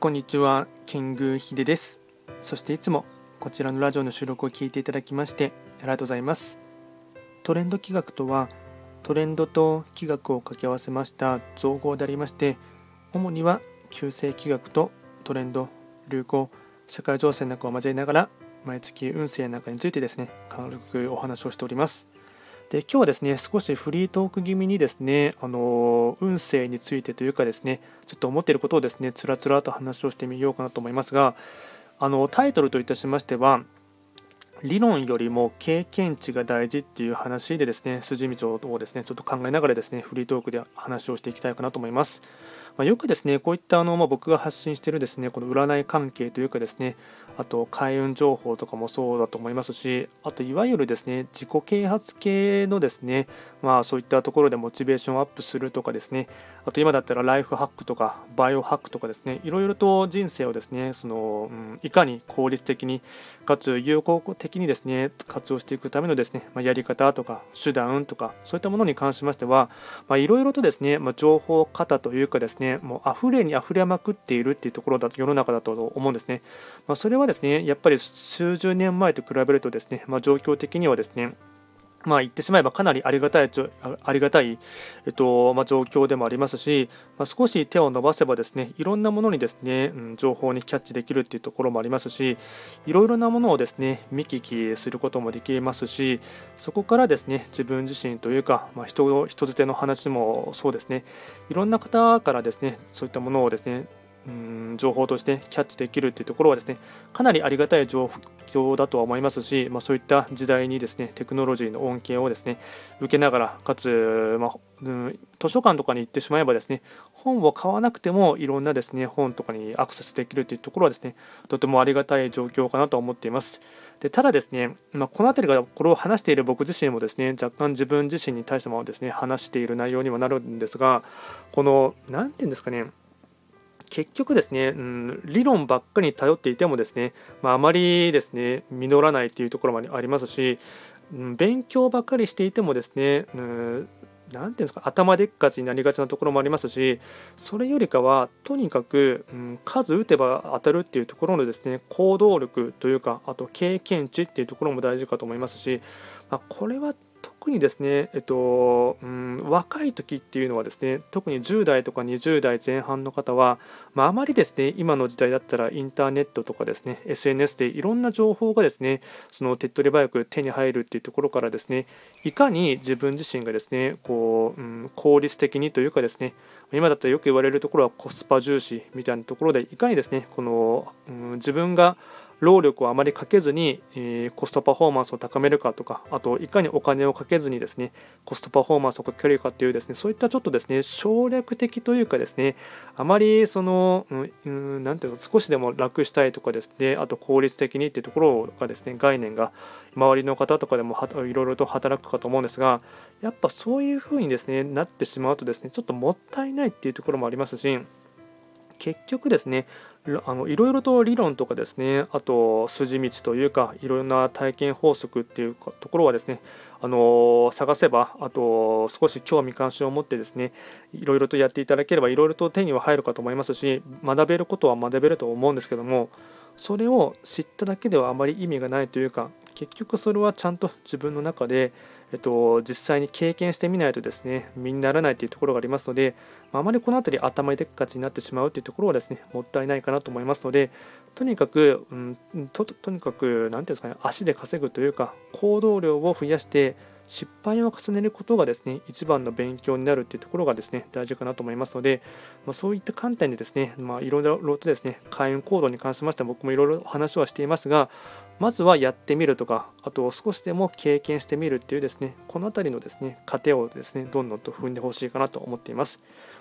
こんにちは、キングヒデです。そしていつもこちらのラジオの収録を聞いていただきましてありがとうございます。トレンド企画とは、トレンドと企画を掛け合わせました造語でありまして、主には旧世企画とトレンド、流行、社会情勢なんかを交えながら、毎月運勢なんかについてですね、軽くお話をしております。で今日はですね少しフリートーク気味にですねあの運勢についてというかですねちょっと思っていることをですねつらつらと話をしてみようかなと思いますがあのタイトルといたしましては理論よりも経験値が大事っていう話でですね筋道をですねちょっと考えながらですねフリートークで話をしていきたいかなと思います。まあ、よくですねこういったあの、まあ、僕が発信しているですねこの占い関係というかですねあと開運情報とかもそうだと思いますしあといわゆるですね自己啓発系のですねまあそういったところでモチベーションアップするとかですねあと今だったらライフハックとかバイオハックとかですねいろいろと人生をですねその、うん、いかに効率的にかつ有効的にですね活用していくためのですね、まあ、やり方とか手段とかそういったものに関しましてはいろいろとですね、まあ、情報型というかですねもう溢れに溢れまくっているっていうところだと世の中だと思うんですね、まあ、それはですねやっぱり数十年前と比べるとですね、まあ、状況的にはですねまあ、言ってしまえばかなりありがたいありがたい、えっとまあ、状況でもありますし、まあ、少し手を伸ばせばですねいろんなものにですね、うん、情報にキャッチできるっていうところもありますしいろいろなものをですね見聞きすることもできますしそこからですね自分自身というか、まあ人、人づての話もそうですねいろんな方からですねそういったものをですねうん情報としてキャッチできるっていうところはですねかなりありがたい状況だとは思いますし、まあ、そういった時代にですねテクノロジーの恩恵をですね受けながらかつ、まあ、うん、図書館とかに行ってしまえばですね本を買わなくてもいろんなですね本とかにアクセスできるというところはですねとてもありがたい状況かなと思っています。でただですね、まあ、この辺りがこれを話している僕自身もですね若干自分自身に対してもですね話している内容にもなるんですがこの何て言うんですかね結局ですね、うん、理論ばっかり頼っていてもですね、まあ、あまりですね実らないっていうところもありますし、うん、勉強ばっかりしていてもですね、うん、ていうんですか頭でっかちになりがちなところもありますしそれよりかはとにかく、うん、数打てば当たるっていうところのですね行動力というかあと経験値っていうところも大事かと思いますし、まあ、これは特にですね、えっとうん、若い時っていうのはですね特に10代とか20代前半の方は、まあ、あまりですね今の時代だったらインターネットとかですね SNS でいろんな情報がですねその手っ取り早く手に入るっていうところからですねいかに自分自身がですねこう、うん、効率的にというかですね今だったらよく言われるところはコスパ重視みたいなところでいかにですねこの、うん、自分が労力をあまりかけずに、えー、コストパフォーマンスを高めるかとかあといかにお金をかけずにですねコストパフォーマンスをかけるかっていうですねそういったちょっとですね省略的というかですねあまりその何、うん、ていうの少しでも楽したいとかですねあと効率的にっていうところがですね概念が周りの方とかでもいろいろと働くかと思うんですがやっぱそういうふうにですねなってしまうとですねちょっともったいないっていうところもありますし結局ですねあのいろいろと理論とかですねあと筋道というかいろいろな体験法則っていうところはですねあの探せばあと少し興味関心を持ってですねいろいろとやっていただければいろいろと手には入るかと思いますし学べることは学べると思うんですけどもそれを知っただけではあまり意味がないというか結局それはちゃんと自分の中でえっと、実際に経験してみないとですね身にならないというところがありますのであまりこの辺り頭でっかちになってしまうというところはですねもったいないかなと思いますのでとにかく、うん、ととにかく何て言うんですかね足で稼ぐというか行動量を増やして失敗を重ねることがですね一番の勉強になるっていうところがですね大事かなと思いますので、まあ、そういった観点でですね、まあ、いろいろとですね開運行動に関しましては僕もいろいろ話はしていますがまずはやってみるとかあと少しでも経験してみるっていうですねこの辺りのですね過程をですねどんどんと踏んでほしいかなと思っています。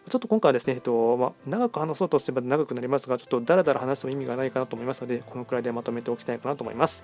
ちょっと今回はですね、えっとまあ、長く話そうとすれば長くなりますがちょっとダラダラ話しても意味がないかなと思いますのでこのくらいでまとめておきたいかなと思います。